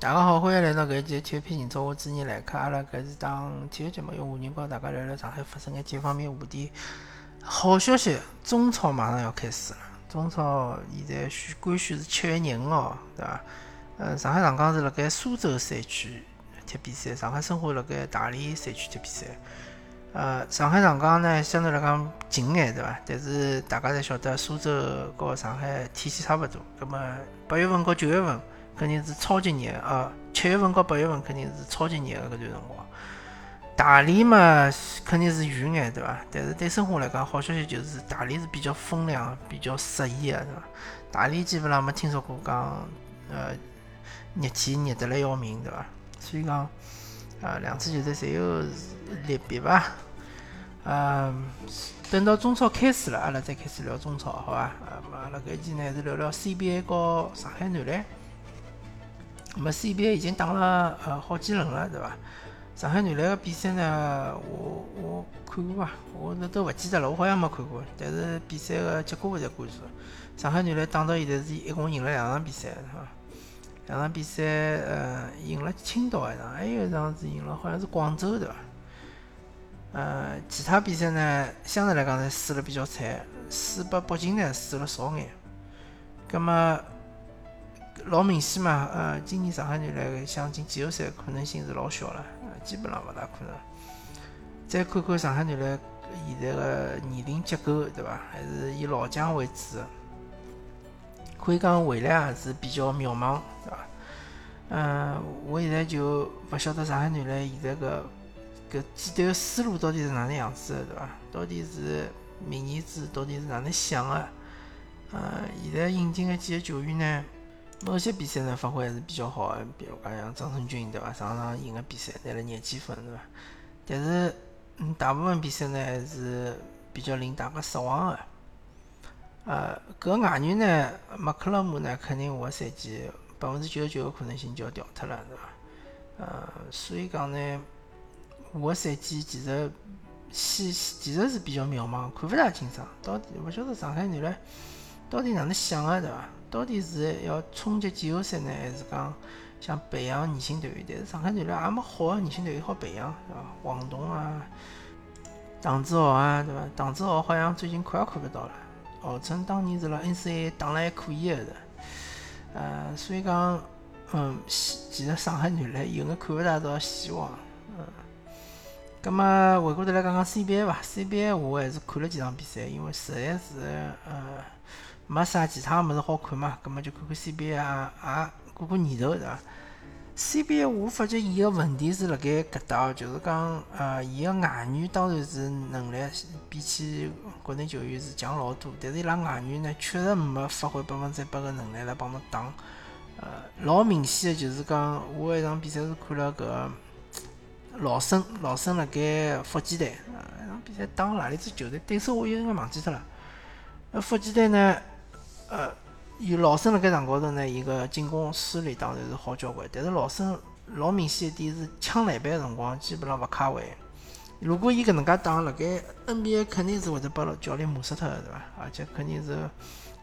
大家好，欢迎来到搿一期体育频道，我主持人来客。阿拉搿是档体育节目，用华人帮大家聊聊上海发生眼体育方面话题。好消息，中超马上要开始了。中超现在宣官宣是七月廿五号，对伐？呃，上海上港是辣盖苏州赛区踢比赛，上海申花辣盖大连赛区踢比赛。呃，上海上港呢相对来讲近眼，对伐？但是大家侪晓得，苏州和上海天气差勿多。葛末八月份和九月份。肯定是超级热啊！七月份和八月份肯定是超级热的搿段辰光。大连嘛，肯定是远眼对伐？但是对申花来讲，好消息就是大连是比较风凉、比较适宜的，对伐？大连基本上没听说过讲，呃，热天热得来要命，对伐？所以讲，啊，两支球队侪有劣币伐？嗯，等到中超开始了，阿拉再开始聊中超，好伐？啊，阿拉搿一期呢是聊聊 CBA 和上海男篮。那么 CBA 已经打了呃好几轮了，对伐？上海男篮个比赛呢，我我看过伐？我那都勿记得了，我好像没看过。但是比赛个结果我在关注。上海男篮打到现在是一共赢了两场比赛，是伐？两场比赛呃赢了青岛一场，还有一场是赢了好像是广州，对伐？呃，其他比赛呢，相对来讲呢输了比较惨，输拨北京呢输了少眼。葛末。老明显嘛，呃，今年上海男篮想进季后赛可能性是老小了，基本上勿大可能。再看看上海男篮现在个年龄结构，对伐？还是以老将为主，可以讲未来还是比较渺茫，对伐？嗯，我现在就勿晓得上海男篮现在个搿几队个思路到底是哪能样子的，对伐？到底是明年子到底是哪能想的？呃，现在引进个几个球员呢？某些比赛呢发挥还是比较好的，比如讲像张成军对伐？上场赢个比赛拿了廿几分对伐？但是，嗯，大部分比赛呢还是比较令大家失望的。呃，搿外援呢，麦克勒姆呢，肯定下个赛季百分之九十九个可能性就要掉脱了，对伐？呃，所以讲呢，下个赛季其实，其其实是比较渺茫，看勿大清爽，到底勿晓得上海男篮到底哪能想的，对伐？到底是要冲击季后赛呢，还是讲想培养年轻队员？但是上海男篮也没好的年轻队员好培养，对伐？王栋啊，唐志豪啊，对伐？唐志豪好像最近看也看勿到了，号称当年是辣 N C A 打了还可以个，是。呃，所以讲，嗯，其实上海男篮有眼看不大到希望，嗯。葛么回过头来讲讲 CBA 伐？CBA 我还是看了几场比赛，因为实在是，呃。没啥其他物事好看嘛，葛末就看看 CBA 啊，也过过年头，对伐？CBA 我发觉伊个问题是辣盖搿搭，就是讲，呃，伊个外援当然是能力比起国内球员是强老多，但是伊拉外援呢，确实没发挥百分之百个能力来帮侬打。呃，老明显个就是讲，我一场比赛是看了搿老孙，老孙辣盖福建队，啊，一场比赛打哪里支球队？对手我有眼忘记脱了。呃福建队呢？呃，伊老孙辣盖场高头呢，伊个进攻势力当然是好交关，但是老孙老明显一点是抢篮板辰光基本上勿卡位。如果伊搿能介打，辣盖 NBA 肯定是会得把教练骂死脱个，对伐？而且肯定是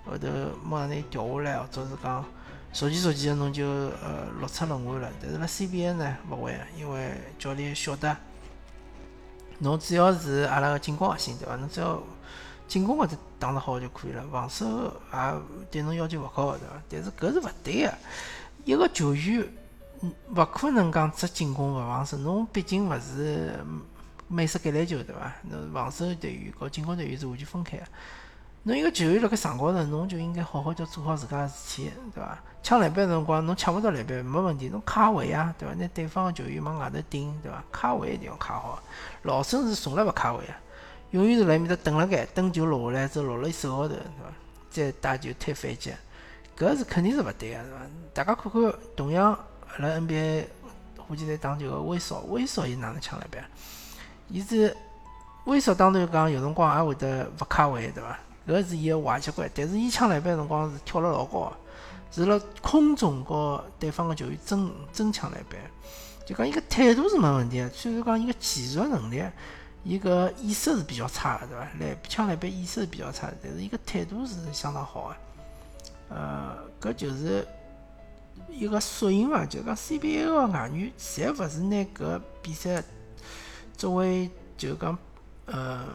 后头马上拿伊调下来，或者是讲逐渐逐渐侬就呃落出轮换了。但是辣 CBA 呢勿会，因为教练晓得侬只要是阿拉个进攻核心，对伐？侬只要进攻或者打得好就可以了，防守也对侬要求勿高，对伐？但是搿是勿对个，一个球员勿可能讲只进攻勿防守，侬毕竟勿是美式橄榄球，对伐？侬防守队员和进攻队员是完全分开个。侬一个球员辣盖场高头，侬就应该好好叫做好自家个事体，对伐？抢篮板辰光侬抢勿到篮板没问题，侬卡位啊，对伐？拿对方个球员往外头顶，对伐？卡位一定要卡好。老孙是从来勿卡位啊。永远是辣埃面搭等辣盖，等球落下来之后落了伊手高头，是伐？再打球推反击，搿是肯定是勿对个，是伐？大家看看，同样辣 NBA 火箭队打球个威少，威少伊哪能抢篮板？伊是威少当然讲有辰光也会得勿卡位，对伐？搿是伊个坏习惯。但是伊抢篮板辰光是跳了老高，是辣空中和对方个球员争争抢篮板。就讲伊个态度是没问题个，虽然讲伊个技术能力。伊个意识是比较差的，对伐？来抢篮板意识是比较差的，但是伊个态度是相当好的。呃，搿就是一个缩影伐，就讲 CBA 个外援侪勿是拿搿比赛作为就讲呃。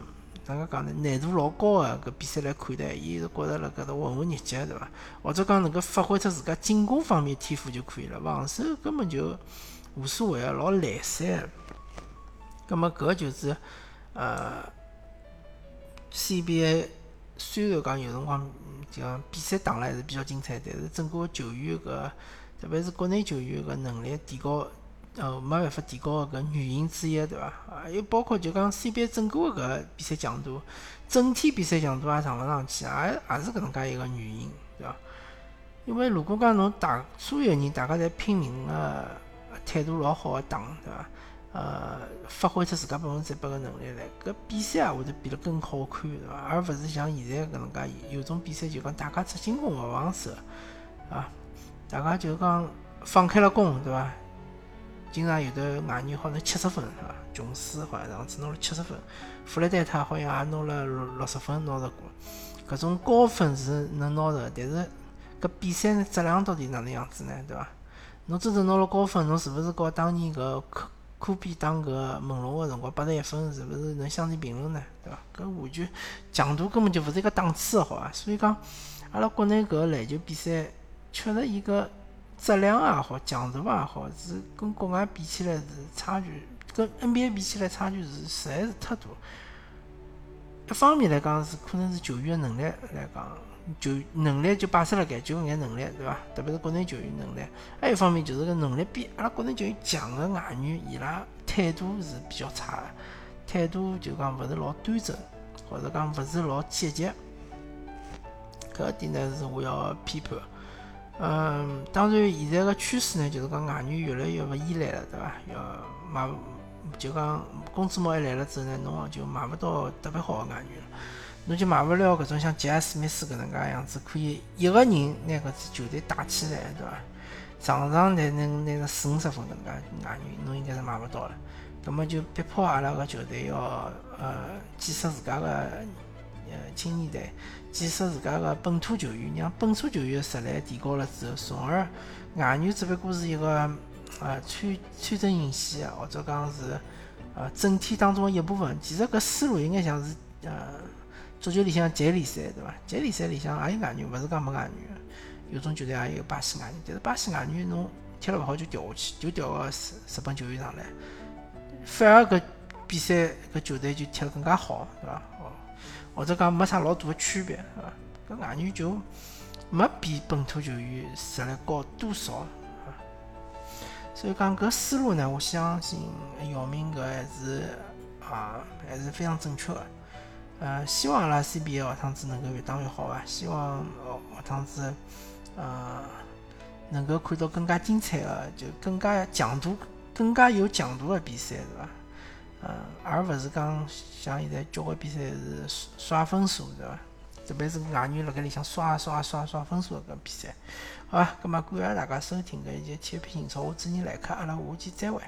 哪能讲呢？难度老高个搿比赛来看待，伊是觉着辣搿搭混混日脚，对伐？或者讲能够发挥出自家进攻方面天赋就可以了，防守根本就无所谓个，老懒散。葛末搿就是呃，CBA 虽然讲有辰光讲比赛打了还是比较精彩，但是整个球员搿特别是国内球员搿能力提高。呃，没办法提高搿原因之一，对伐？还有包括就讲 CBA 整个搿比赛强度，整体比赛强度也上勿上去，也也是搿能介一个原因，对伐？因为如果讲侬大所有人大家侪拼命个态度老好个打，对伐？呃，发挥出自家百分之百个能力来，搿比赛也会得变得更好看，对伐？而勿是像现在搿能介有种比赛就讲大家只进攻勿防守，啊，大家就讲放开了攻，对伐？经常有的外援好像七十分是伐？琼斯好像上次拿了七十分，弗雷戴特好像也拿了六六十分拿着过。搿种高分是能拿着，但是搿比赛呢质量到底哪能样子呢？对伐？侬真正拿了高分，侬是勿是和当年搿科科比打搿猛龙个辰光八十一分是勿是能相提并论呢？对伐？搿完全强度根本就勿是一个档次个，好伐？所以讲，阿拉国内搿篮球比赛确实一个。质量也好，强度也好，是跟国外比起来是差距，跟 NBA 比起来差距是实在是太大。一方面来讲是可能是球员的能力来讲，球能力就摆设辣盖，就搿眼能力，对伐？特别是国内球员能力。还有一方面就是搿能力比阿拉国内球员强个外援，伊拉态度是比较差个，态度就讲勿是老端正，或者讲勿是老积极。搿点呢是我要批判。嗯，当然，现在个趋势呢，就是讲外援越来越勿依赖了，对伐？要买，就讲工资帽一来了之后呢，侬就买勿到特别好个外援了，侬就买勿了搿种像杰尔史密斯搿能介样子，可以一个人拿搿支球队带起来，对伐？场上才能拿个四五十分搿能介外援，侬应该是买勿到了。葛末就逼迫阿拉个球队要呃建设自家个呃青年队。建设自家个本土球员，让本土球员实力提高了之后，从而外援只不过是一个呃穿穿针引线，或者讲是呃整体当中一部分。其实搿思路应该像是呃足球里向职业联赛对伐？接力赛里向也有外援，勿是讲没外援。有种球队也有巴西外援，但是巴西外援侬踢了勿好就调下去，就调个日日本球员上来，反而搿比赛搿球队就踢得更加好，对伐？或者讲没啥老大的区别，对伐？搿外援就没比本土球员实力高多少，啊。所以讲搿思路呢，我相信姚明搿还是啊还是非常正确的。呃，希望阿拉 CBA 下趟子能够越打越好伐？希望下下趟子呃能够看到更加精彩的，就更加强度、更加有强度的比赛，是伐？嗯，而勿是讲像现在交关比赛是刷分数，对伐？特别是外援辣盖里向刷啊刷啊刷刷分数搿比赛。好，葛末感谢大家收听搿一节体育频道，我主持人来客，阿拉下期再会。